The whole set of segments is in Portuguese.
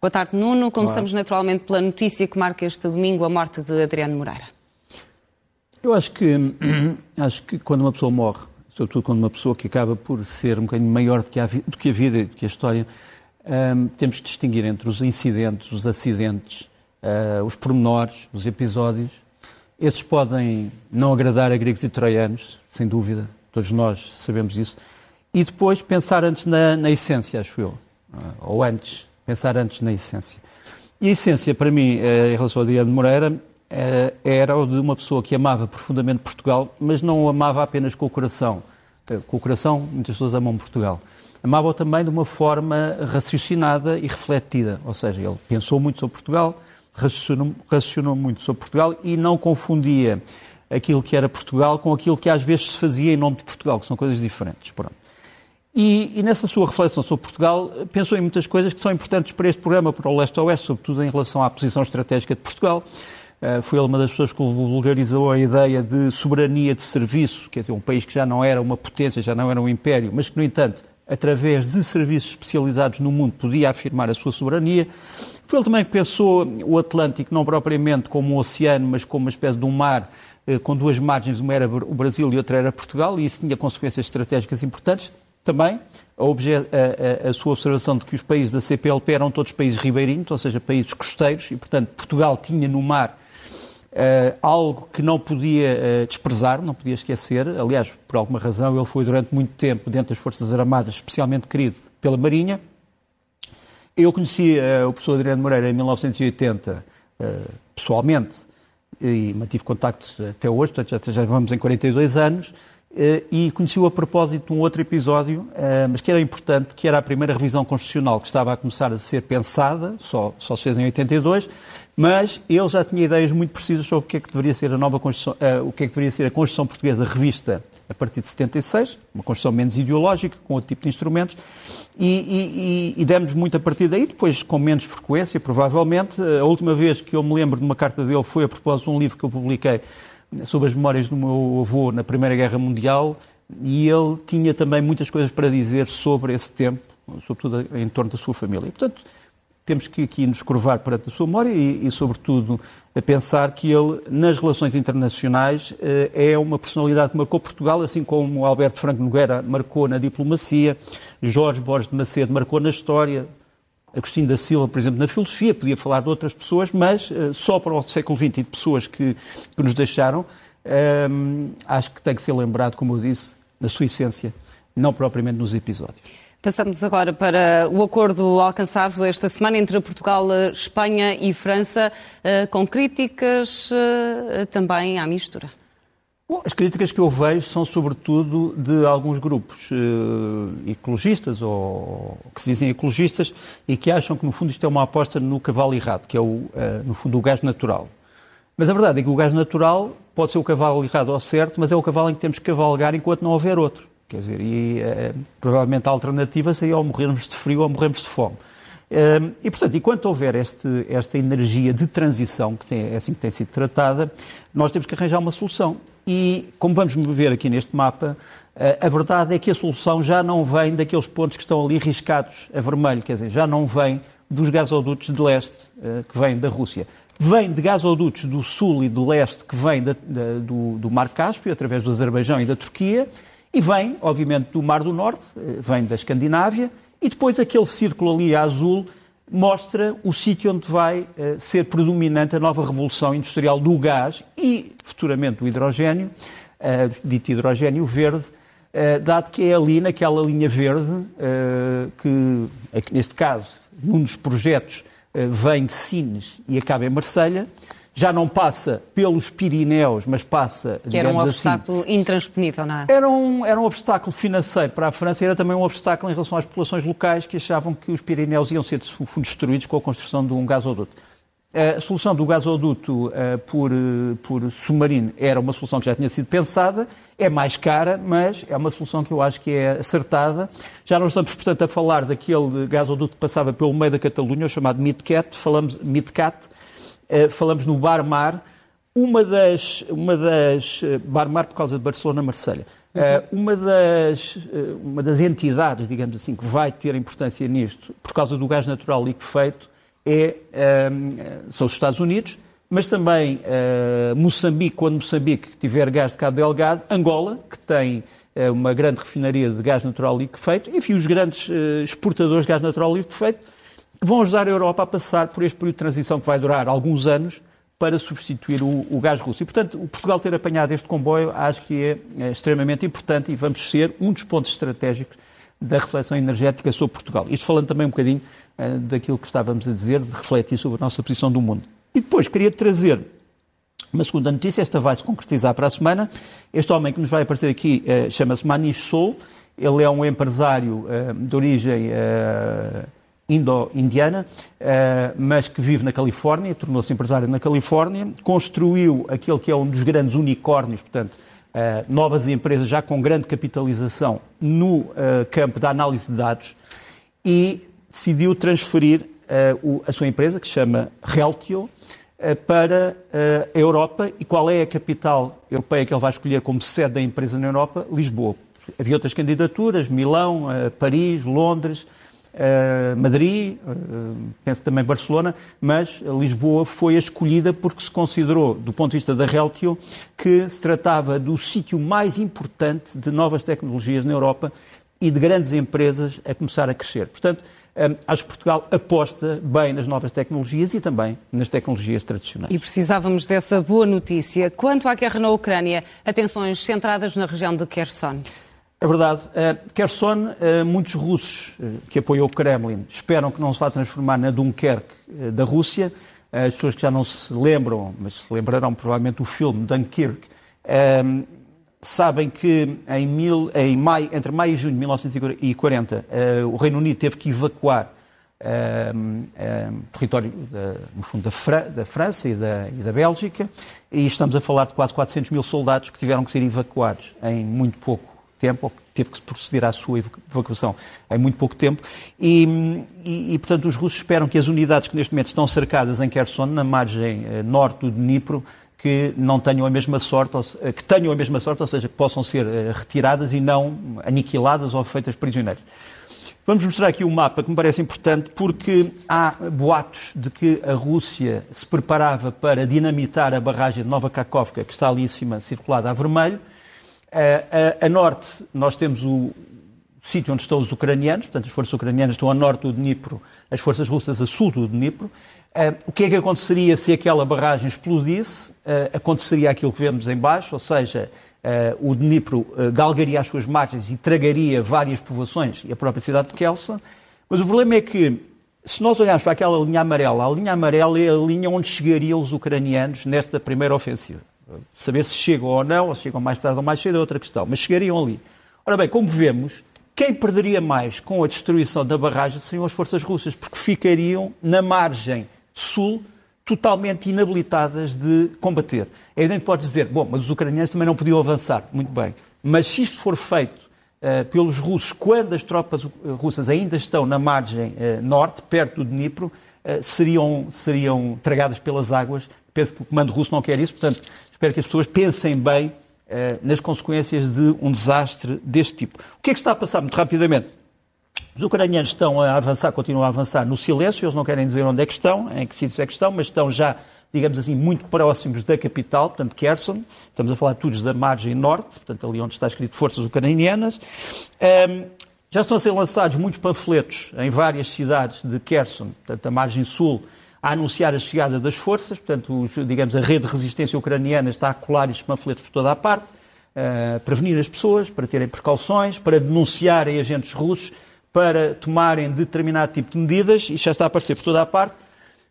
Boa tarde, Nuno. Começamos Olá. naturalmente pela notícia que marca este domingo a morte de Adriano Moreira. Eu acho que, acho que quando uma pessoa morre, sobretudo quando uma pessoa que acaba por ser um bocadinho maior do que a, do que a vida e do que a história, um, temos que distinguir entre os incidentes, os acidentes, uh, os pormenores, os episódios. Esses podem não agradar a gregos e troianos, sem dúvida, todos nós sabemos isso. E depois pensar antes na, na essência, acho eu. Uh, ou antes, pensar antes na essência. E a essência, para mim, uh, em relação a Adriano Moreira, uh, era o de uma pessoa que amava profundamente Portugal, mas não o amava apenas com o coração. Com o coração, muitas pessoas amam Portugal amava-o também de uma forma raciocinada e refletida. Ou seja, ele pensou muito sobre Portugal, raciocinou, raciocinou muito sobre Portugal e não confundia aquilo que era Portugal com aquilo que às vezes se fazia em nome de Portugal, que são coisas diferentes. Pronto. E, e, nessa sua reflexão sobre Portugal, pensou em muitas coisas que são importantes para este programa, para o leste-oeste, sobretudo em relação à posição estratégica de Portugal. Uh, foi ele uma das pessoas que vulgarizou a ideia de soberania de serviço, quer dizer, um país que já não era uma potência, já não era um império, mas que, no entanto, através de serviços especializados no mundo, podia afirmar a sua soberania. Foi ele também que pensou o Atlântico não propriamente como um oceano, mas como uma espécie de um mar eh, com duas margens, uma era o Brasil e outra era Portugal, e isso tinha consequências estratégicas importantes. Também a, a, a, sua observação de que os países da CPLP eram todos países ribeirinhos, ou seja, países costeiros, e, portanto, Portugal tinha no mar Uh, algo que não podia uh, desprezar, não podia esquecer. Aliás, por alguma razão, ele foi durante muito tempo dentro das Forças Armadas, especialmente querido pela Marinha. Eu conheci uh, o professor Adriano Moreira em 1980, pessoalmente, e mantive contactos até hoje, portanto já, já vamos em 42 anos. Eh, e conheci-o a propósito de um outro episódio, eh, mas que era importante, que era a primeira revisão constitucional que estava a começar a ser pensada, só, só se fez em 82, mas ele já tinha ideias muito precisas sobre o que é que deveria ser a nova Constituição, uh, o que é que deveria ser a Constituição Portuguesa revista a partir de 76, uma Constituição menos ideológica, com outro tipo de instrumentos, e, e, e, e demos muito a partir daí, depois com menos frequência, provavelmente. A última vez que eu me lembro de uma carta dele foi a propósito de um livro que eu publiquei sobre as memórias do meu avô na Primeira Guerra Mundial e ele tinha também muitas coisas para dizer sobre esse tempo, sobretudo em torno da sua família. E, portanto, temos que aqui nos curvar perante a sua memória e, e, sobretudo, a pensar que ele, nas relações internacionais, eh, é uma personalidade que marcou Portugal, assim como Alberto Franco Nogueira marcou na diplomacia, Jorge Borges de Macedo marcou na história, Agostinho da Silva, por exemplo, na filosofia, podia falar de outras pessoas, mas uh, só para o século XX e de pessoas que, que nos deixaram, um, acho que tem que ser lembrado, como eu disse, na sua essência, não propriamente nos episódios. Passamos agora para o acordo alcançado esta semana entre Portugal, Espanha e França, uh, com críticas também à mistura. Bom, as críticas que eu vejo são sobretudo de alguns grupos uh, ecologistas ou que se dizem ecologistas e que acham que no fundo isto é uma aposta no cavalo errado, que é o, uh, no fundo o gás natural. Mas a verdade é que o gás natural pode ser o cavalo errado ao certo, mas é o cavalo em que temos que cavalgar enquanto não houver outro. Quer dizer, e uh, provavelmente a alternativa seria ou morrermos de frio ou morrermos de fome. E, portanto, enquanto houver este, esta energia de transição, que tem, é assim que tem sido tratada, nós temos que arranjar uma solução. E, como vamos ver aqui neste mapa, a verdade é que a solução já não vem daqueles pontos que estão ali riscados a vermelho, quer dizer, já não vem dos gasodutos de leste eh, que vêm da Rússia. Vem de gasodutos do sul e do leste que vêm da, da, do, do Mar Cáspio, através do Azerbaijão e da Turquia, e vem, obviamente, do Mar do Norte, eh, vem da Escandinávia, e depois aquele círculo ali azul mostra o sítio onde vai uh, ser predominante a nova revolução industrial do gás e, futuramente, o hidrogênio, uh, dito hidrogênio verde, uh, dado que é ali naquela linha verde que, neste caso, num dos projetos vem de Sines e acaba em Marselha, já não passa pelos Pirineus, mas passa, que era um assim, obstáculo assim, intransponível, não é? Era um, era um obstáculo financeiro para a França e era também um obstáculo em relação às populações locais que achavam que os Pirineus iam ser destruídos com a construção de um gasoduto. A solução do gasoduto uh, por, uh, por submarino era uma solução que já tinha sido pensada, é mais cara, mas é uma solução que eu acho que é acertada. Já não estamos, portanto, a falar daquele gasoduto que passava pelo meio da Catalunha, o chamado MidCat, falamos MidCat, eh, falamos no Bar-Mar, uma das, uma das eh, Bar-Mar por causa de Barcelona-Marselha, uhum. uma, das, uma das entidades, digamos assim, que vai ter importância nisto, por causa do gás natural liquefeito, é, são os Estados Unidos, mas também uh, Moçambique, quando Moçambique tiver gás de Cabo Delgado, Angola, que tem uh, uma grande refinaria de gás natural liquefeito, enfim, os grandes uh, exportadores de gás natural liquefeito, que vão ajudar a Europa a passar por este período de transição que vai durar alguns anos para substituir o, o gás russo. E, portanto, o Portugal ter apanhado este comboio acho que é, é extremamente importante e vamos ser um dos pontos estratégicos da reflexão energética sobre Portugal. Isto falando também um bocadinho daquilo que estávamos a dizer, de refletir sobre a nossa posição do mundo. E depois queria trazer uma segunda notícia, esta vai se concretizar para a semana. Este homem que nos vai aparecer aqui uh, chama-se Manish Sol, ele é um empresário uh, de origem uh, indo-indiana, mas que vive na Califórnia, tornou-se empresário na Califórnia, construiu aquele que é um dos grandes unicórnios, portanto, novas empresas já com grande capitalização no campo da análise de dados e decidiu transferir a sua empresa, que se chama Reltio, eh, para eh, a Europa. E qual é a capital europeia que ele vai escolher como sede da empresa na Europa? Lisboa. Havia outras candidaturas, Milão, eh, Paris, Londres, Madrid, penso também Barcelona, mas Lisboa foi a escolhida porque se considerou, do ponto de vista da Reltio, que se tratava do sítio mais importante de novas tecnologias na Europa e de grandes empresas a começar a crescer. Portanto, acho que Portugal aposta bem nas novas tecnologias e também nas tecnologias tradicionais. E precisávamos dessa boa notícia. Quanto à guerra na Ucrânia, atenções centradas na região de Kherson. É verdade. Kherson, uh, muitos russos uh, que apoiam o Kremlin esperam que não se vá transformar na Dunkerque da Rússia. As pessoas que já não se lembram, mas se lembrarão provavelmente o filme Dunkirk, sabem que em, mil, em maio, entre maio e junho de 1940 uh, eh, o Reino Unido teve que evacuar território, no fundo, da, da França e da, e da, Bélgica, e estamos a falar de quase 400 mil soldados que tiveram que ser evacuados em muito pouco tempo, ou teve que se proceder à sua evacuação em muito pouco tempo, e, e, e, portanto os russos esperam que as unidades que neste momento estão cercadas em Kherson, na margem norte do Dnipro, que não tenham a mesma sorte, eh, que tenham a mesma sorte, ou seja, que possam ser eh, retiradas e não aniquiladas ou feitas prisioneiras. Vamos mostrar aqui um mapa que me parece importante porque há boatos de que a Rússia se preparava para dinamitar a barragem de Nova Kakovka, que está ali em cima, circulada a vermelho. A, a, a norte, nós temos o sítio onde estão os ucranianos, portanto, as forças ucranianas estão a norte do Dnipro, as forças russas a sul do Dnipro. Uh, o que é que aconteceria se aquela barragem explodisse? Uh, aconteceria aquilo que vemos em baixo, ou seja, uh, o Dnipro galgaria as suas margens e tragaria várias povoações e a própria cidade de Kelsa. Mas o problema é que, se nós olharmos para aquela linha amarela, a linha amarela é a linha onde chegariam os ucranianos nesta primeira ofensiva. Saber se chegam ou não, ou se chegam mais tarde ou mais cedo é outra questão, mas chegariam ali. Ora bem, como vemos, quem perderia mais com a destruição da barragem seriam as forças russas, porque ficariam na margem sul totalmente inabilitadas de combater. É evidente que pode dizer, bom, mas os ucranianos também não podiam avançar. Muito bem. Mas se isto for feito uh, pelos russos, quando as tropas russas ainda estão na margem uh, norte, perto do Dnipro, seriam, seriam tragadas pelas águas. Penso que o comando russo não quer isso, portanto, espero que as pessoas pensem bem nas consequências de um desastre deste tipo. O que é que está a passar muito rapidamente? Os ucranianos estão a avançar, continuam a avançar no silêncio, eles não querem dizer onde é que estão, em que sítios é que estão, mas estão já, digamos assim, muito próximos da capital, portanto, Kherson. Estamos a falar todos da margem norte, portanto, ali onde está escrito Forças Ucranianas. Um, já estão a ser lançados muitos panfletos em várias cidades de Kherson, portanto, a margem sul, a anunciar a chegada das forças, portanto, os, digamos, a rede de resistência ucraniana está a colar estes panfletos por toda a parte, a prevenir as pessoas, para terem precauções, para denunciarem agentes russos, para tomarem determinado tipo de medidas, e já está a aparecer por toda a parte.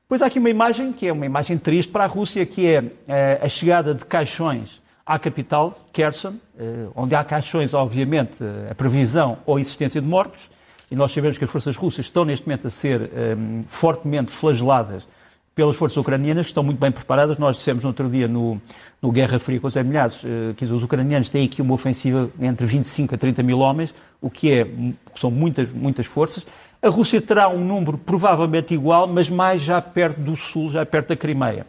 Depois há aqui uma imagem, que é uma imagem triste para a Rússia, que é eh, a chegada de caixões à capital, Kherson, eh, onde há caixões, obviamente, eh, a previsão ou existência de mortos, e nós sabemos que as forças russas estão neste momento a ser um, fortemente flageladas pelas forças ucranianas, que estão muito bem preparadas. Nós dissemos no outro dia no, no Guerra Fria com os Zé que os ucranianos têm aqui uma ofensiva entre 25 a 30 mil homens, o que é, são muitas, muitas forças. A Rússia terá um número provavelmente igual, mas mais já perto do sul, já perto da Crimeia.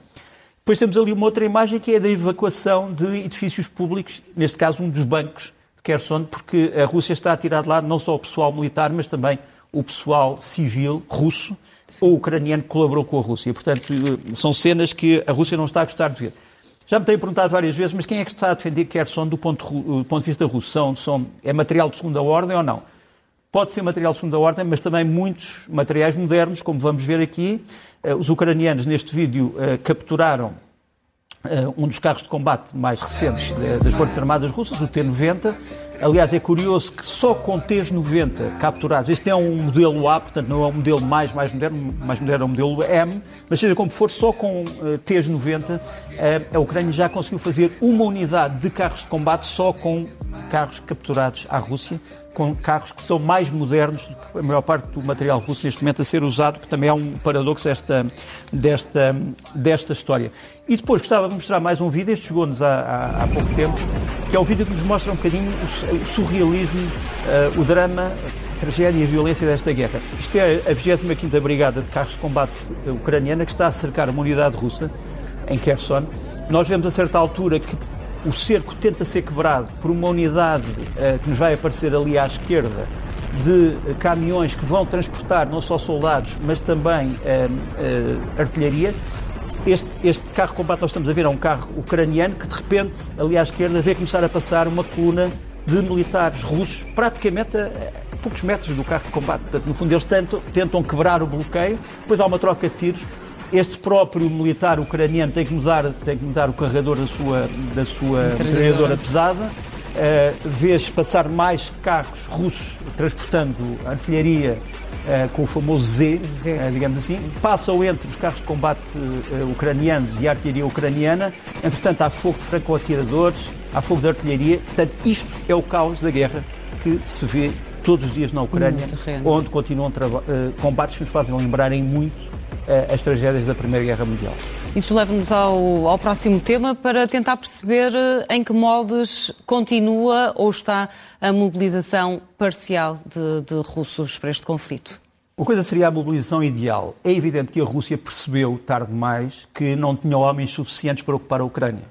Depois temos ali uma outra imagem que é da evacuação de edifícios públicos, neste caso um dos bancos de Kherson, porque a Rússia está a tirar de lá não só o pessoal militar, mas também o pessoal civil russo ou ucraniano que colaborou com a Rússia. Portanto, são cenas que a Rússia não está a gostar de ver. Já me têm perguntado várias vezes, mas quem é que está a defender Kherson do ponto, do ponto de vista russo? São, são, é material de segunda ordem ou não? Pode ser material de segunda ordem, mas também muitos materiais modernos, como vamos ver aqui. Eh, os ucranianos, neste vídeo, eh, capturaram um dos carros de combate mais recentes das Forças Armadas Russas, o T-90. Aliás, é curioso que só com T-90 capturados, este é um modelo A, portanto não é um modelo mais, mais moderno, mais moderno é um modelo M, mas seja como for, só com uh, T-90 uh, a Ucrânia já conseguiu fazer uma unidade de carros de combate só com carros capturados à Rússia, com carros que são mais modernos do que a maior parte do material russo neste momento a ser usado, que também é um paradoxo desta, desta, desta história. E depois gostava de mostrar mais um vídeo, este chegou-nos há, há, pouco tempo, que é o vídeo que nos mostra um bocadinho o, surrealismo, uh, o drama, a tragédia e a violência desta guerra. Isto é a 25ª Brigada de Carros de Combate Ucraniana que está a cercar uma unidade russa em Kherson. Nós vemos a certa altura que o cerco tenta ser quebrado por uma unidade uh, que nos vai aparecer ali à esquerda de uh, caminhões que vão transportar não só soldados, mas também uh, artilharia. Este, este carro de combate nós estamos a ver é um carro ucraniano que de repente, ali à esquerda, vê começar a passar uma coluna de militares russos praticamente a, a poucos metros do carro de combate. Portanto, no fundo, eles tentam, tentam quebrar o bloqueio, depois há uma troca de tiros este próprio militar ucraniano tem que mudar, tem que mudar o carregador da sua, da sua metralhadora pesada. Uh, vês passar mais carros russos transportando artilharia uh, com o famoso Z, Z. Uh, digamos assim. Sim. Passam entre os carros de combate ucranianos e a artilharia ucraniana. Entretanto, há fogo de franco-atiradores, há fogo de artilharia. Portanto, isto é o caos da guerra que se vê todos os dias na Ucrânia, onde continuam combates que nos fazem lembrarem muito eh, as tragédias da Primeira Guerra Mundial. Isso leva-nos ao, ao, próximo tema para tentar perceber eh, em que moldes continua ou está a mobilização parcial de, de russos para este conflito. Uma coisa seria a mobilização ideal. É evidente que a Rússia percebeu, tarde demais, que não tinha homens suficientes para ocupar a Ucrânia.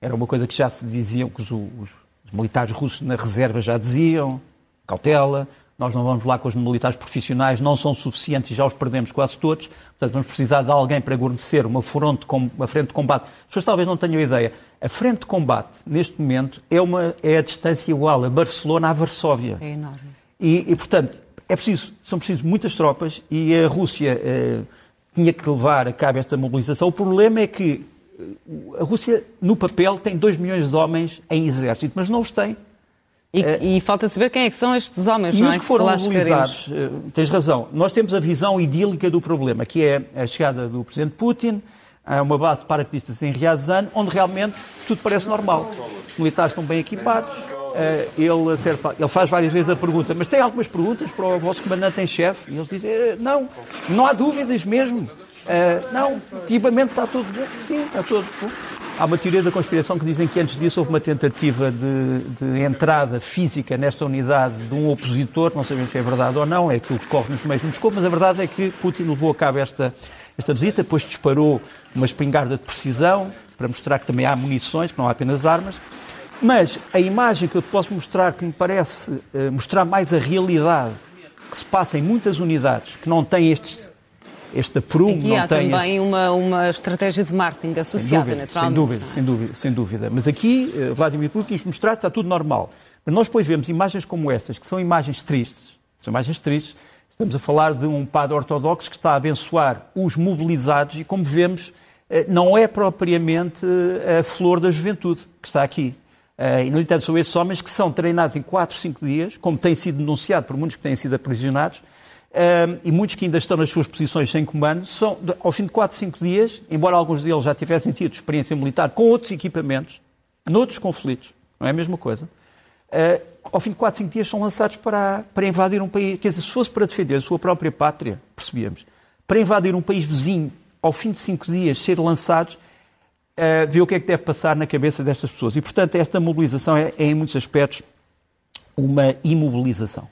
Era uma coisa que já se diziam, que os, os, os militares russos na reserva já diziam, cautela, nós não vamos lá com os militares profissionais, não são suficientes e já os perdemos quase todos. Portanto, vamos precisar de alguém para guarnecer uma, frente, uma frente de combate. As pessoas talvez não tenham ideia. A frente de combate, neste momento, é, uma, é a distância igual a Barcelona a Varsóvia. É enorme. E, e portanto, é preciso, são precisas muitas tropas e a Rússia eh, tinha que levar a cabo esta mobilização. O problema é que eh, a Rússia, no papel, tem 2 milhões de homens em exército, mas não os tem e, é, e, falta saber quem é que são estes homens, e não os é? que foram mobilizados, eh, tens razão, nós temos a visão idílica do problema, que é a chegada do Presidente Putin a uma base de paraquedistas em Ryazan, onde realmente tudo parece normal. Os militares estão bem equipados, eh, ele, acerta, ele faz várias vezes a pergunta, mas tem algumas perguntas para o vosso comandante em chefe? E eles dizem, eh, não, não há dúvidas mesmo. Não, o equipamento está todo bom. Sim, está todo bom. Há uma teoria da conspiração que dizem que antes disso houve uma tentativa de, de, entrada física nesta unidade de um opositor, não sabemos se é verdade ou não, é aquilo que corre nos meios de Moscou, mas a verdade é que Putin levou a cabo esta, esta visita, depois disparou uma espingarda de precisão para mostrar que também há munições, que não há apenas armas. Mas a imagem que eu te posso mostrar, que me parece uh, mostrar mais a realidade que se passa em muitas unidades que não têm estes este prumo Aqui não há tem também este... uma, uma estratégia de marketing associada, sem dúvida, naturalmente. Sem dúvida, sem dúvida, sem dúvida. Mas aqui, uh, Vladimir Putin quis mostrar que está tudo normal. Mas nós depois vemos imagens como estas, que são imagens tristes, são imagens tristes. Estamos a falar de um padre ortodoxo que está a abençoar os mobilizados e, como vemos, uh, não é propriamente uh, a flor da juventude que está aqui. e, no entanto, são esses homens que são treinados em 4, 5 dias, como tem sido denunciado por muitos que têm sido aprisionados, um, e muitos que ainda estão nas suas posições sem comando, são, ao fim de 4, 5 dias, embora alguns deles já tivessem tido experiência militar com outros equipamentos, noutros conflitos, não é a mesma coisa, uh, ao fim de 4, 5 dias são lançados para, para invadir um país. Quer dizer, se fosse para defender a sua própria pátria, percebíamos, para invadir um país vizinho, ao fim de 5 dias, ser lançados, uh, vê o que é que deve passar na cabeça destas pessoas. E, portanto, esta mobilização é, é em muitos aspectos, uma imobilização.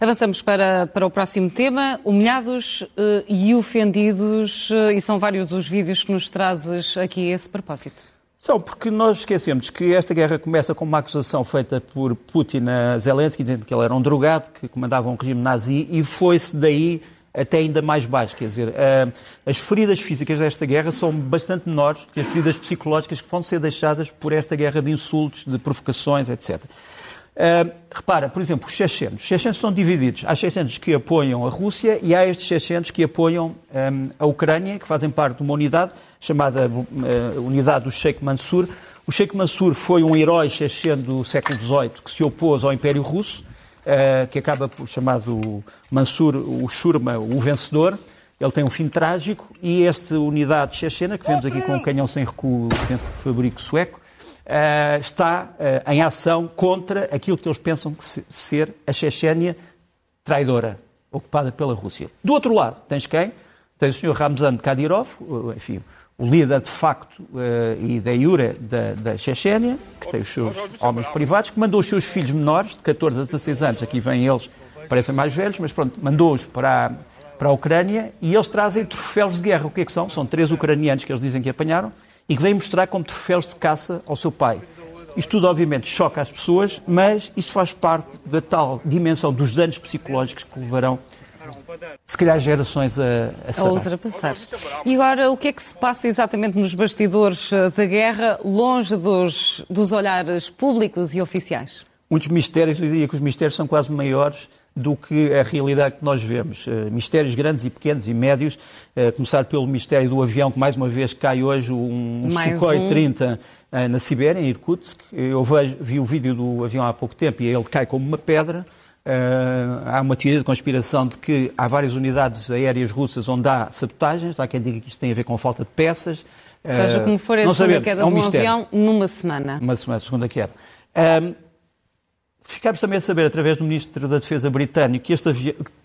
Avançamos para, para o próximo tema, humilhados uh, e ofendidos, uh, e são vários os vídeos que nos trazes aqui a esse propósito. São, porque nós esquecemos que esta guerra começa com uma acusação feita por Putin a Zelensky, dizendo que ele era um drogado, que comandava um regime nazi, e foi-se daí até ainda mais baixo. Quer dizer, as feridas físicas desta guerra são bastante menores que as feridas psicológicas que vão ser deixadas por esta guerra de insultos, de provocações, etc. Uh, repara, por exemplo, os chechenos. Os chechenos estão divididos. Há chechenos que apoiam a Rússia e há estes chechenos que apoiam um, a Ucrânia, que fazem parte de uma unidade chamada uh, Unidade do Sheikh Mansur. O Sheikh Mansur foi um herói checheno do século XVIII que se opôs ao Império Russo, uh, que acaba por chamado Mansur, o Shurma, o vencedor. Ele tem um fim trágico e esta unidade chechena, que vemos aqui com um canhão sem recuo, penso de fabrico sueco, uh, está uh, em ação contra aquilo que eles pensam se, ser a Chechênia traidora, ocupada pela Rússia. Do outro lado, tens quem? Tens o Sr. Ramzan Kadyrov, enfim, o líder de facto uh, e da iure da, da Chechênia, que tem os seus homens privados, que mandou os seus filhos menores, de 14 a 16 anos, aqui vêm eles, parecem mais velhos, mas pronto, mandou-os para, para a Ucrânia e eles trazem troféus de guerra. O que é que são? São três ucranianos que eles dizem que apanharam e que vem mostrar como troféus de caça ao seu pai. Isto tudo, obviamente, choca as pessoas, mas isto faz parte da tal dimensão dos danos psicológicos que levarão, se calhar, gerações a, a, a ultrapassar. E agora, o que é que se passa exatamente nos bastidores eh, da guerra, longe dos, dos olhares públicos e oficiais? Muitos mistérios, eu diria que os mistérios são quase maiores do que a realidade que nós vemos. Uh, mistérios grandes e pequenos e médios, uh, começar pelo mistério do avião, que mais uma vez cai hoje um, um Sukhoi um. 30 uh, na Sibéria, em Irkutsk. Eu vejo, vi o vídeo do avião há pouco tempo e ele cai como uma pedra. há uma teoria de conspiração de que há várias unidades aéreas russas onde há sabotagens. Há quem diga que isto tem a ver com falta de peças. Seja como for, a segunda queda é um de um mistério. avião numa semana. Uma semana, segunda queda. Ficámos também a saber, através do Ministro da Defesa britânico, que, este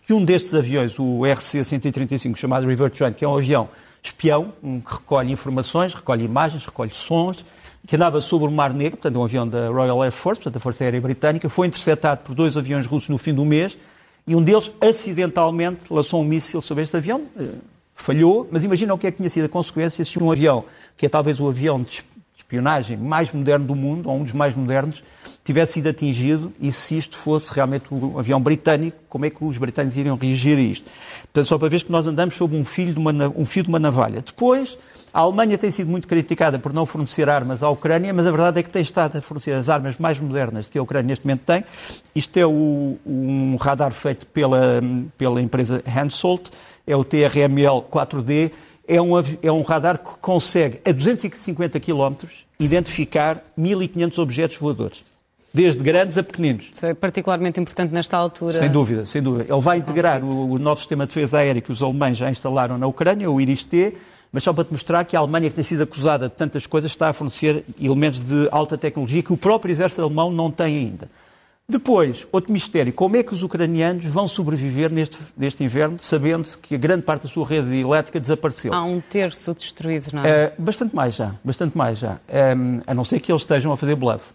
que um destes aviões, o RC-135, chamado River Trent, que é um avião espião, um que recolhe informações, recolhe imagens, recolhe sons, que andava sobre o Mar Negro, portanto, um avião da Royal Air Force, portanto, da Força Aérea Britânica, foi interceptado por dois aviões russos no fim do mês e um deles, acidentalmente, lançou um míssil sobre este avião. Eh, falhou, mas imagina o que é que tinha sido a consequência se um avião, que é talvez o avião de espionagem mais moderno do mundo, ou um dos mais modernos, tivesse sido atingido e se isto fosse realmente um avião britânico, como é que os britânicos iriam reagir a isto? Portanto, só para ver que nós andamos sob um fio de uma, um fio de uma navalha. Depois, a Alemanha tem sido muito criticada por não fornecer armas à Ucrânia, mas a verdade é que tem estado a fornecer as armas mais modernas que a Ucrânia neste momento tem. Isto é o, um radar feito pela, pela empresa Hensoldt, é o TRML 4D, é um, é um radar que consegue, a 250 km, identificar 1.500 objetos voadores desde grandes a pequeninos. Isso é particularmente importante nesta altura. Sem dúvida, sem dúvida. Ele vai integrar o, o novo sistema de defesa aérea que os alemães já instalaram na Ucrânia, o IRIS-T, mas só para te mostrar que a Alemanha, que tem sido acusada de tantas coisas, está a fornecer elementos de alta tecnologia que o próprio exército alemão não tem ainda. Depois, outro mistério, como é que os ucranianos vão sobreviver neste, neste inverno, sabendo-se que a grande parte da sua rede elétrica desapareceu? Há um terço destruído, não é? Uh, bastante mais já, bastante mais já. Um, a não ser que eles estejam a fazer bluff.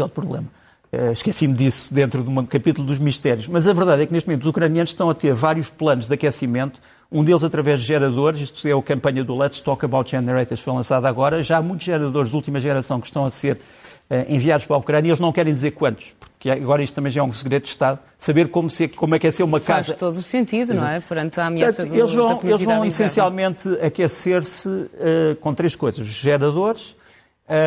Isso é outro problema. Uh, Esqueci-me disso dentro de um capítulo dos mistérios. Mas a verdade é que neste momento os ucranianos estão a ter vários planos de aquecimento, um deles através de geradores, isto é a campanha do Let's Talk About Generators, foi lançada agora. Já há muitos geradores de última geração que estão a ser uh, enviados para a Ucrânia e eles não querem dizer quantos, porque agora isto também já é um segredo de Estado, saber como, se, como que ser uma Faz casa. Faz todo o sentido, não é? Perante a ameaça Portanto, do, eles vão, eles vão essencialmente aquecer-se uh, com três coisas: geradores.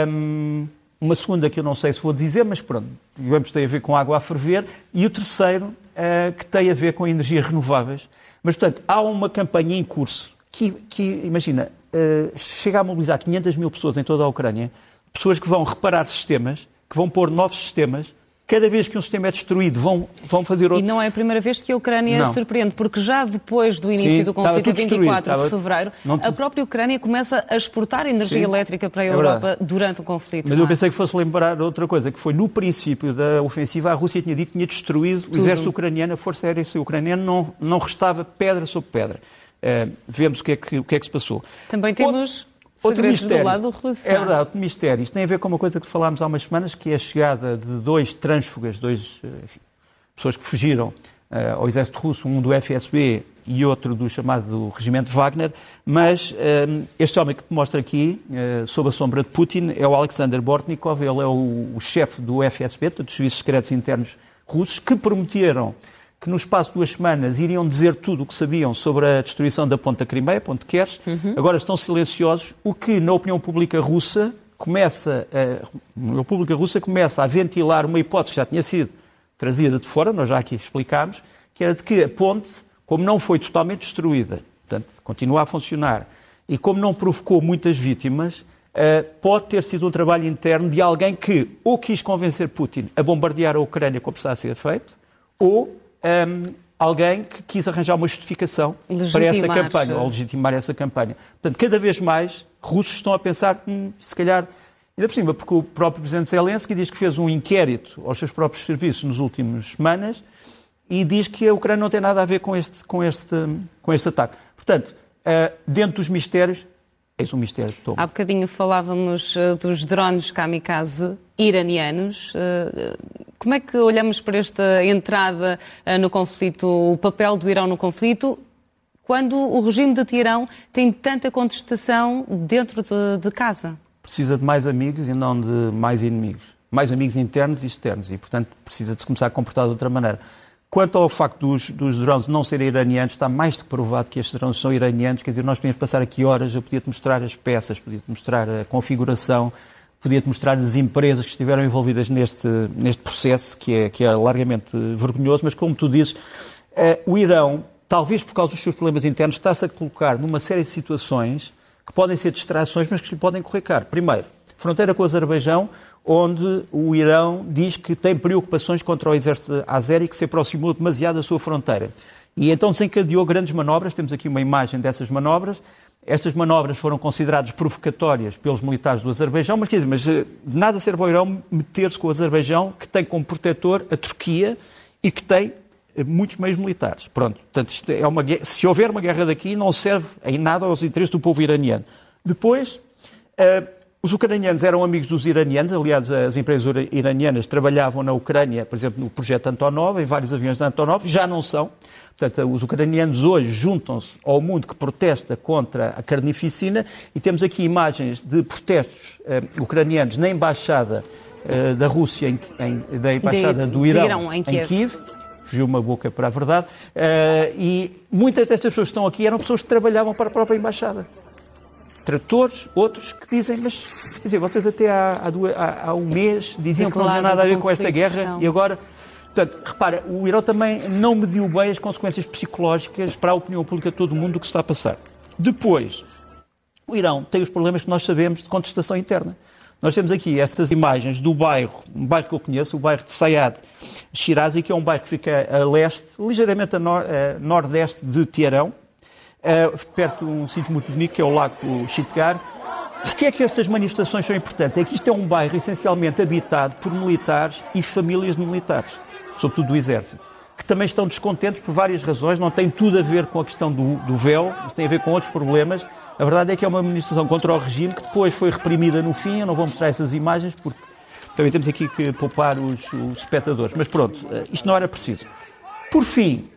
Um, uma segunda que eu não sei se vou dizer, mas pronto, vamos ter a ver com água a ferver. E o terceiro, uh, que tem a ver com energias renováveis. Mas, portanto, há uma campanha em curso que, que imagina, uh, chega a mobilizar 500 mil pessoas em toda a Ucrânia, pessoas que vão reparar sistemas, que vão pôr novos sistemas, cada vez que um sistema é destruído, vão, vão fazer outro. E não é a primeira vez que a Ucrânia não. surpreende, porque já depois do início Sim, do conflito, em 24 de fevereiro, a própria Ucrânia começa a exportar energia Sim, elétrica para a é Europa é durante o conflito. Mas eu é? pensei que fosse lembrar outra coisa, que foi no princípio da ofensiva, a Rússia tinha dito que tinha destruído Tudo. o exército ucraniano, a força aérea ucraniana, não, não restava pedra sobre pedra. Uh, vemos o que, é que, o que é que se passou. Também temos... Outro mistério. do lado russo. É verdade, outro mistério. Isto tem a ver com uma coisa que falámos há umas semanas, que é a chegada de dois trânsfugas, dois eh, enfim, pessoas que fugiram uh, ao exército russo, um do FSB e outro do chamado Regimento Wagner, mas uh, este homem que te mostra aqui, uh, sob a sombra de Putin, é o Alexander Bortnikov, ele é o, o chefe do FSB, dos Serviços Secretos Internos Russos, que prometeram que no espaço de duas semanas iriam dizer tudo o que sabiam sobre a destruição da ponta Crimeia, ponte Kers, uhum. agora estão silenciosos, o que na opinião pública russa começa, a, a opinião pública russa começa a ventilar uma hipótese que já tinha sido trazida de fora, nós já aqui explicámos, que era de que a ponte, como não foi totalmente destruída, portanto, continua a funcionar, e como não provocou muitas vítimas, Uh, pode ter sido um trabalho interno de alguém que ou quis convencer Putin a bombardear a Ucrânia como está a ser feito, ou um, alguém que quis arranjar uma justificação para essa campanha, ou legitimar essa campanha. Portanto, cada vez mais russos estão a pensar, hum, se calhar, ainda por cima, porque o próprio Presidente Zelensky diz que fez um inquérito aos seus próprios serviços nos últimos semanas e diz que a Ucrânia não tem nada a ver com este, com este, com este ataque. Portanto, uh, dentro dos mistérios, Eis um mistério. Há bocadinho falávamos uh, dos drones kamikaze iranianos. Uh, como é que olhamos para esta entrada uh, no conflito, o papel do Irão no conflito, quando o regime de Teherão tem tanta contestação dentro de, de casa? Precisa de mais amigos e não de mais inimigos. Mais amigos internos e externos e, portanto, precisa de se começar a comportar de outra maneira. Quanto ao facto dos, dos drones não serem iranianos, está mais que provado que estes drones são iranianos. Quer dizer, nós podíamos passar aqui horas, eu podia-te mostrar as peças, podia-te mostrar a configuração, podia-te mostrar as empresas que estiveram envolvidas neste, neste processo, que é, que é largamente vergonhoso, mas como tu dizes, eh, o Irão, talvez por causa dos seus problemas internos, está-se a colocar numa série de situações que podem ser distrações, mas que lhe podem correr caro. Primeiro, fronteira com o Azerbaijão, onde o Irão diz que tem preocupações contra o exército azeri que se aproximou demasiado da sua fronteira. E então desencadeou grandes manobras, temos aqui uma imagem dessas manobras. Estas manobras foram consideradas provocatórias pelos militares do Azerbaijão, mas, quer dizer, mas eh, nada serve ao Irão meter-se com o Azerbaijão, que tem como protetor a Turquia e que tem eh, muitos meios militares. Pronto, portanto, é uma, se houver uma guerra daqui, não serve em nada aos interesses do povo iraniano. Depois, eh, os ucranianos eram amigos dos iranianos, aliás, as empresas iranianas trabalhavam na Ucrânia, por exemplo, no projeto Antonov, em vários aviões da Antonov, já não são. Portanto, os ucranianos hoje juntam-se ao mundo que protesta contra a carnificina e temos aqui imagens de protestos eh, ucranianos na embaixada eh, da Rússia, em, em, da embaixada de, do Irão, Irão em, Kiev. em Kiev. Fugiu uma boca para a verdade. Eh, e muitas destas pessoas que estão aqui eram pessoas que trabalhavam para a própria embaixada tratores, outros que dizem, mas quer dizer, vocês até há, há, duas, há, há um mês diziam que não tinha nada a ver com esta guerra e agora. Portanto, repara, o Irão também não mediu bem as consequências psicológicas para a opinião pública de todo o mundo do que se está a passar. Depois, o Irão tem os problemas que nós sabemos de contestação interna. Nós temos aqui estas imagens do bairro, um bairro que eu conheço, o bairro de Sayad Shirazi, que é um bairro que fica a leste, ligeiramente a, nor a nordeste de Teherão, perto de um sítio muito bonito, que é o Lago Chitgar. Porquê é que estas manifestações são importantes? É que isto é um bairro essencialmente habitado por militares e famílias de militares, sobretudo do Exército, que também estão descontentes por várias razões, não tem tudo a ver com a questão do, do véu, mas tem a ver com outros problemas. A verdade é que é uma manifestação contra o regime que depois foi reprimida no fim. Eu não vou mostrar essas imagens porque também temos aqui que poupar os, os espectadores. Mas pronto, eh, isto não era preciso. Por fim,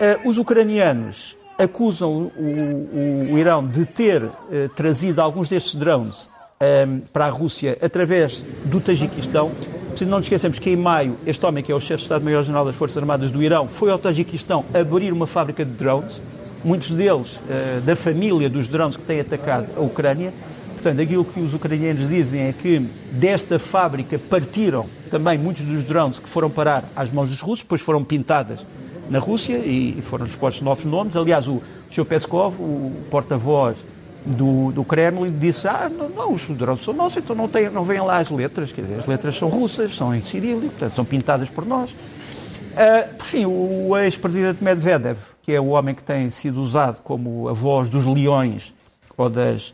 eh, os ucranianos acusam o, o, o Irão de ter eh, trazido alguns destes drones eh, para a Rússia através do Tajiquistão. Se não nos esquecemos que em maio este homem, que é o chefe de Estado-Maior-General das Forças Armadas do Irão, foi ao Tajiquistão abrir uma fábrica de drones, muitos deles eh, da família dos drones que têm atacado a Ucrânia. Portanto, aquilo que os ucranianos dizem é que desta fábrica partiram também muitos dos drones que foram parar às mãos dos russos, depois foram pintadas na Rússia e foram expostos novos nomes. Aliás, o Sr. Peskov, o porta-voz do, do Kremlin, disse: Ah, não, não os drones são nossos, então não, tem, não vêm lá as letras. Quer dizer, as letras são russas, são em cirílico, portanto, são pintadas por nós. Uh, por fim, o ex-presidente Medvedev, que é o homem que tem sido usado como a voz dos leões ou das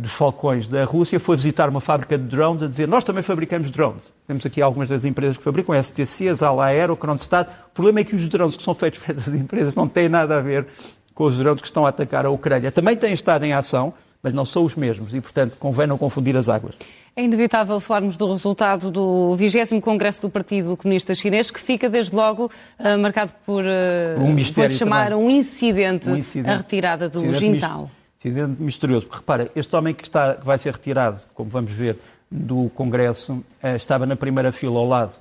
dos falcões da Rússia, foi visitar uma fábrica de drones a dizer nós também fabricamos drones. Temos aqui algumas das empresas que fabricam, STC, Zala Aero, Kronstadt. O problema é que os drones que são feitos por essas empresas não têm nada a ver com os drones que estão a atacar a Ucrânia. Também têm estado em ação, mas não são os mesmos e, portanto, convém não confundir as águas. É inevitável falarmos do resultado do 20 Congresso do Partido Comunista Chinês, que fica, desde logo, uh, marcado por, uh, um mistério chamar um incidente, um incidente, a retirada do Jintao incidente misterioso. Porque repara, este homem que, está, que vai ser retirado, como vamos ver, do Congresso, eh, estava na primeira fila ao lado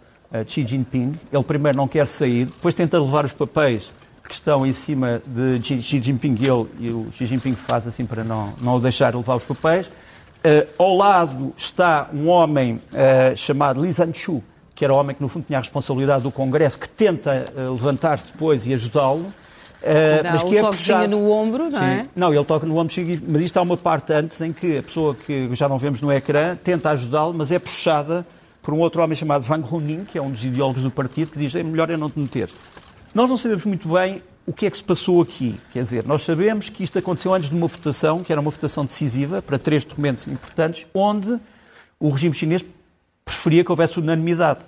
Xi Jinping. Ele primeiro não quer sair, depois tenta levar os papéis que estão em cima de Xi Jinping e, ele, e o Xi Jinping faz assim para não, não o deixar levar os papéis. Uh, ao lado está um homem uh, chamado Li Zhanshu, que era o homem que no fundo tinha a responsabilidade do Congresso, que tenta uh, levantar-se depois e ajudá-lo. Uh, mas que é puxado... no ombro, não é? Não, ele toca no ombro, mas isto há uma parte antes em que a pessoa que já não vemos no ecrã tenta ajudá-lo, mas é puxada por um outro homem chamado Wang Huning, que é um dos ideólogos do partido, que diz é melhor é não te meter. Nós não sabemos muito bem o que é que se passou aqui. Quer dizer, nós sabemos que isto aconteceu antes de uma votação, que era uma votação decisiva para três documentos importantes, onde o regime chinês preferia que houvesse unanimidade.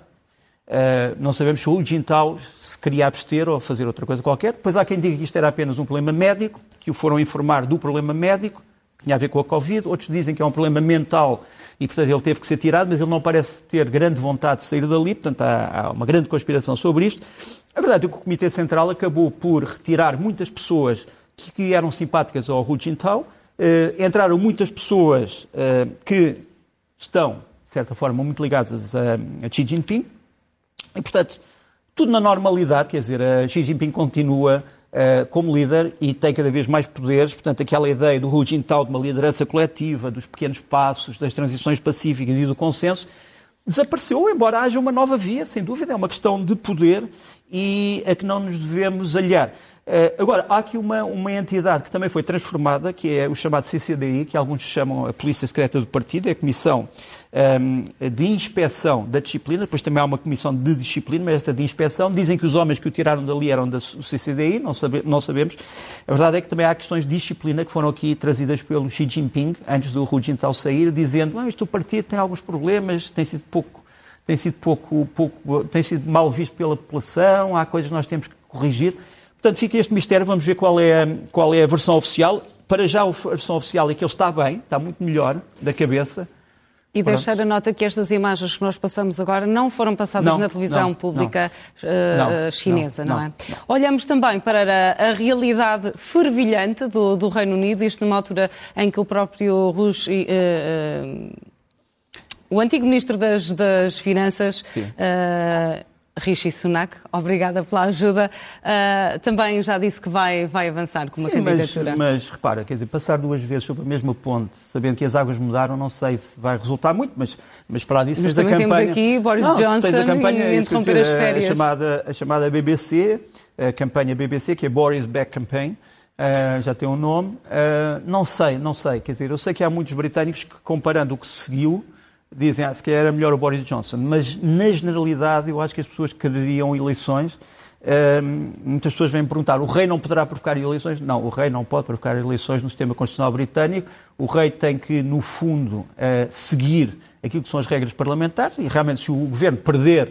Uh, não sabemos se o Jintao se queria abster ou fazer outra coisa qualquer. Depois há quem diga que isto era apenas um problema médico, que o foram informar do problema médico, que tinha a ver com a Covid. Outros dizem que é um problema mental e, portanto, ele teve que ser tirado, mas ele não parece ter grande vontade de sair dali. Portanto, há, há uma grande conspiração sobre isto. A verdade é que o Comitê Central acabou por retirar muitas pessoas que, que eram simpáticas ao Hu Jintao. Uh, entraram muitas pessoas uh, que estão, de certa forma, muito ligadas a, a Xi Jinping e, portanto, tudo na normalidade, quer dizer, Xi Jinping continua uh, como líder e tem cada vez mais poderes, portanto, aquela ideia do Hu Jintao de uma liderança coletiva, dos pequenos passos, das transições pacíficas e do consenso, desapareceu, embora haja uma nova via, sem dúvida, é uma questão de poder e a que não nos devemos aliar. Uh, agora, há aqui uma, uma entidade que também foi transformada, que é o chamado CCDI, que alguns chamam a Polícia Secreta do Partido, é a Comissão um, ehm, de Inspeção da Disciplina, depois também há uma Comissão de Disciplina, mas esta de Inspeção, dizem que os homens que o tiraram dali eram do CCDI, não, sabe, não sabemos. A verdade é que também há questões de disciplina que foram aqui trazidas pelo Xi Jinping, antes do Hu Jintao sair, dizendo que ah, este partido tem alguns problemas, tem sido pouco tem sido pouco, pouco, tem sido mal visto pela população, há coisas que nós temos que corrigir. Portanto, fica este mistério, vamos ver qual é, qual é a versão oficial. Para já, a versão oficial é que ele está bem, está muito melhor da cabeça. E Pronto. deixar a nota que estas imagens que nós passamos agora não foram passadas não, na televisão não, pública não, uh, chinesa, não, é? Olhamos também para a, a realidade fervilhante do, do, Reino Unido, isto numa altura em que o próprio Rush, uh, uh, o antigo Ministro das, das Finanças, Rishi Sunak, obrigada pela ajuda. Uh, também já disse que vai, vai avançar com uma Sim, candidatura. Mas, mas repara, quer dizer, passar duas vezes sobre a mesma ponte, sabendo que as águas mudaram, não sei se vai resultar muito, mas, mas para lá disso mas tens a campanha. Temos aqui Boris não, Johnson tens a campanha, e interromper dizer, as férias. A chamada, a chamada BBC, a campanha BBC, que é Boris Back Campaign. Uh, já tem um nome. Uh, não sei, não sei. Quer dizer, eu sei que há muitos britânicos que, comparando o que seguiu, dizem ah, era melhor o Boris Johnson, mas na generalidade eu acho que as pessoas que queriam eleições, hum, muitas pessoas vêm perguntar, o rei não poderá provocar eleições? Não, o rei não pode provocar eleições no sistema constitucional britânico, o rei tem que, no fundo, uh, seguir aquilo que são as regras parlamentares e realmente se o governo perder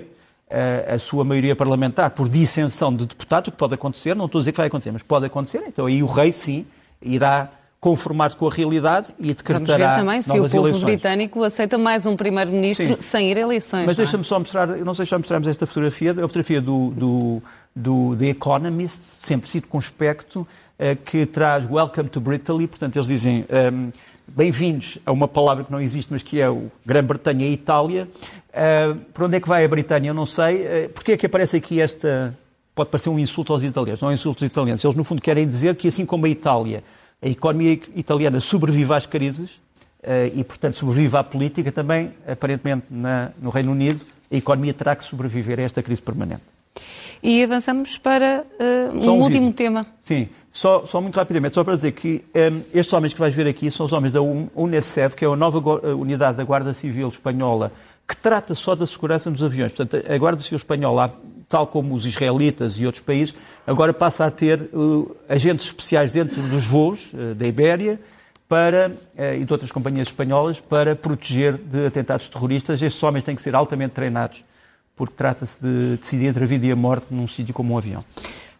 uh, a sua maioria parlamentar por dissensão de deputados, o que pode acontecer, não estou a dizer que vai acontecer, mas pode acontecer, então aí o rei sim irá conformar-se com a realidade e decretará Vamos ver também se o povo eleições. britânico aceita mais um primeiro-ministro sem ir a eleições. Mas é? deixa-me só mostrar, não sei se já mostramos esta fotografia, é a fotografia do, do, do The Economist, sempre circunspecto, eh, que traz Welcome to Britain, portanto eles dizem... Um, ehm, Bem-vindos a uma palavra que não existe, mas que é o Grã-Bretanha e Itália. Uh, por onde é que vai a Britânia? Eu não sei. Uh, Porquê é que aparece aqui esta. Pode parecer um insulto aos italianos, não é um insulto aos italianos. Eles, no fundo, querem dizer que, assim como a Itália a economia italiana sobrevive às crises eh, e, portanto, sobrevive à política também, aparentemente, na, no Reino Unido, a economia terá que sobreviver a esta crise permanente. E avançamos para uh, um, um, último tema. Sim, só, só, muito rapidamente, só para dizer que um, eh, estes homens que vais ver aqui são os homens da UNECEF, que é a nova unidade da Guarda Civil Espanhola, que trata só da segurança nos aviões. Portanto, a Guarda Civil Espanhola tal como os israelitas e outros países, agora passa a ter uh, agentes especiais dentro dos voos uh, da Ibéria para, uh, e de outras companhias espanholas para proteger de atentados terroristas. Estes homens têm que ser altamente treinados, porque trata-se de decidir entre a vida e a morte num sítio como um avião.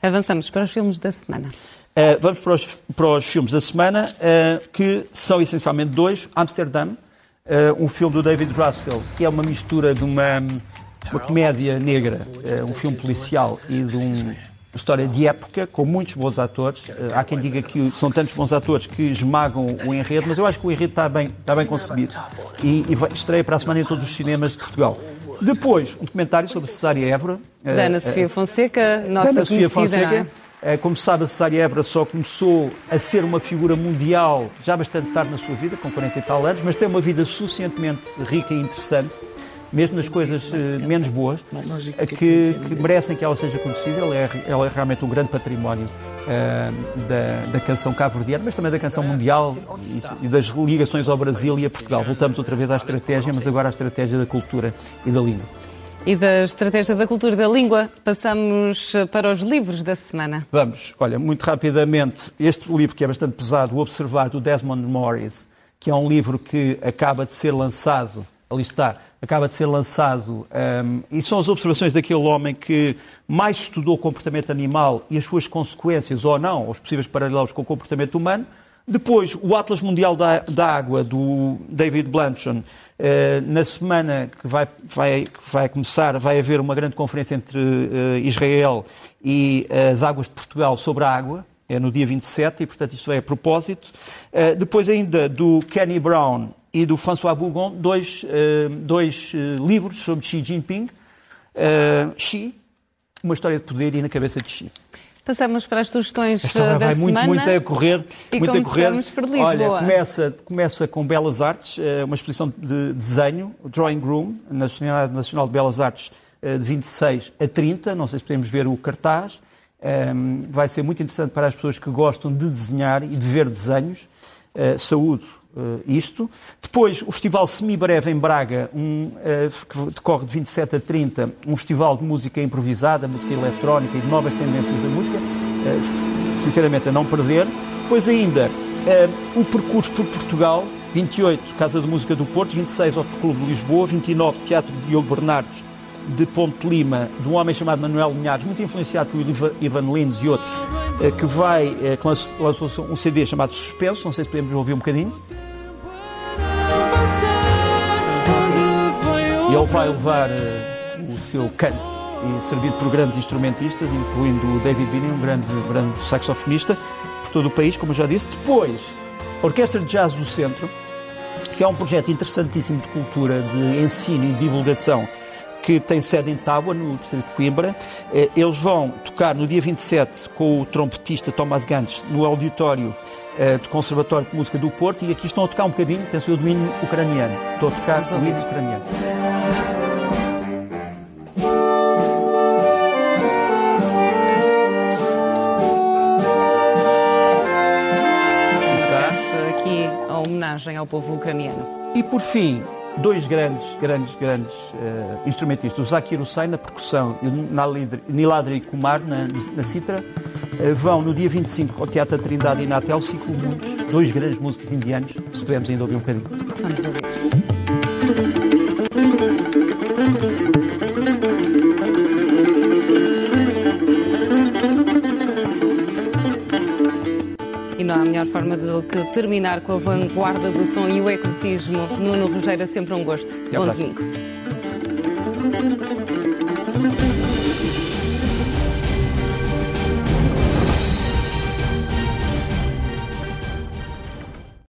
Avançamos para os filmes da semana. Uh, vamos para os, para os, filmes da semana, uh, que são essencialmente dois. Amsterdã, uh, um filme do David Russell, que é uma mistura de uma uma comédia negra, eh, um filme policial e de uma história de época, com muitos bons atores. Eh, há quem diga que são tantos bons atores que esmagam o enredo, mas eu acho que o enredo está bem, está bem concebido. E, e estreia para a semana em todos os cinemas de Portugal. Depois, um documentário sobre Cesária Évora. Da Ana Sofia Fonseca, nossa Ana Sofia conhecida, Fonseca. Eh, Como sabe, a Cesária Évora só começou a ser uma figura mundial já bastante tarde na sua vida, com 40 e tal anos, mas tem uma vida suficientemente rica e interessante, mesmo nas coisas eh, menos boas, que, que merecem que ela seja conhecida. Ela é, ela é realmente um grande património eh, da, da canção cabo-verdiana, mas também da canção mundial e, e das ligações ao Brasil e a Portugal. Voltamos outra vez à estratégia, mas agora à estratégia da cultura e da língua. E da Estratégia da Cultura e da Língua, passamos para os livros da semana. Vamos, olha, muito rapidamente, este livro que é bastante pesado, O Observar, do Desmond Morris, que é um livro que acaba de ser lançado, ali está, acaba de ser lançado, hum, e são as observações daquele homem que mais estudou o comportamento animal e as suas consequências, ou não, os possíveis paralelos com o comportamento humano. Depois, o Atlas Mundial da, da Água, do David Blanchon, eh, na semana que vai, vai, que vai começar, vai haver uma grande conferência entre eh, Israel e as águas de Portugal sobre a água, é no dia 27, e portanto isto é a propósito. Eh, depois ainda do Kenny Brown e do François Bougon, dois, eh, dois eh, livros sobre Xi Jinping. Eh, Xi, uma história de poder e na cabeça de Xi. Passamos para as sugestões A história eh, da vai muito, semana. muito a correr. E muito a correr. por Lisboa. Olha, começa, começa com Belas Artes, uma exposição de desenho, Drawing Room, na Sociedade Nacional de Belas Artes, de 26 a 30. Não sei se podemos ver o cartaz. Ehm, Vai ser muito interessante para as pessoas que gostam de desenhar e de ver desenhos. Saúde eh, isto. Depois, o Festival Semi-Breve em Braga, um, eh, que decorre de 27 a 30, um festival de música improvisada, música eletrónica e de novas tendências da música, eh, sinceramente a não perder. Depois ainda, o percurso por Portugal, 28, Casa de Música do Porto, 26, Autoclube de Lisboa, 29, Teatro de Diogo Bernardes, de Ponte Lima, de um homem chamado Manuel Linhares, muito influenciado por Ivan- Lins e outros, que vai, que lançou um CD chamado Suspenso, não sei se podemos ouvir um bocadinho. Ele vai levar eh, o seu canto servido por grandes instrumentistas, incluindo o David Binney, um grande, grande saxofonista, por todo o país, como eu já disse. Depois, a Orquestra de Jazz do Centro, que é um projeto interessantíssimo de cultura, de ensino e divulgação, que tem sede em Tábua, no distrito de Coimbra. Eh, Eles vão tocar no dia 27 com o trompetista Thomas Gantz no auditório eh, do Conservatório de Música do Porto e aqui estão a tocar um bocadinho, penso eu, domínio ucraniano. Estou a tocar ouvir. domínio ucraniano. Aqui a homenagem ao povo ucraniano. E por fim, dois grandes, grandes, grandes eh, instrumentistas, o Zakir Hussain na percussão e o Niladri Kumar na, na cítara, eh, vão no dia 25 ao Teatro da Trindade e na Tel Ciclo dois grandes músicos indianos, se pudermos ainda ouvir um bocadinho. Vamos ouvir. Forma do que terminar com a vanguarda do som e o ecletismo. Nuno Rogério, é sempre um gosto. Até Bom domingo.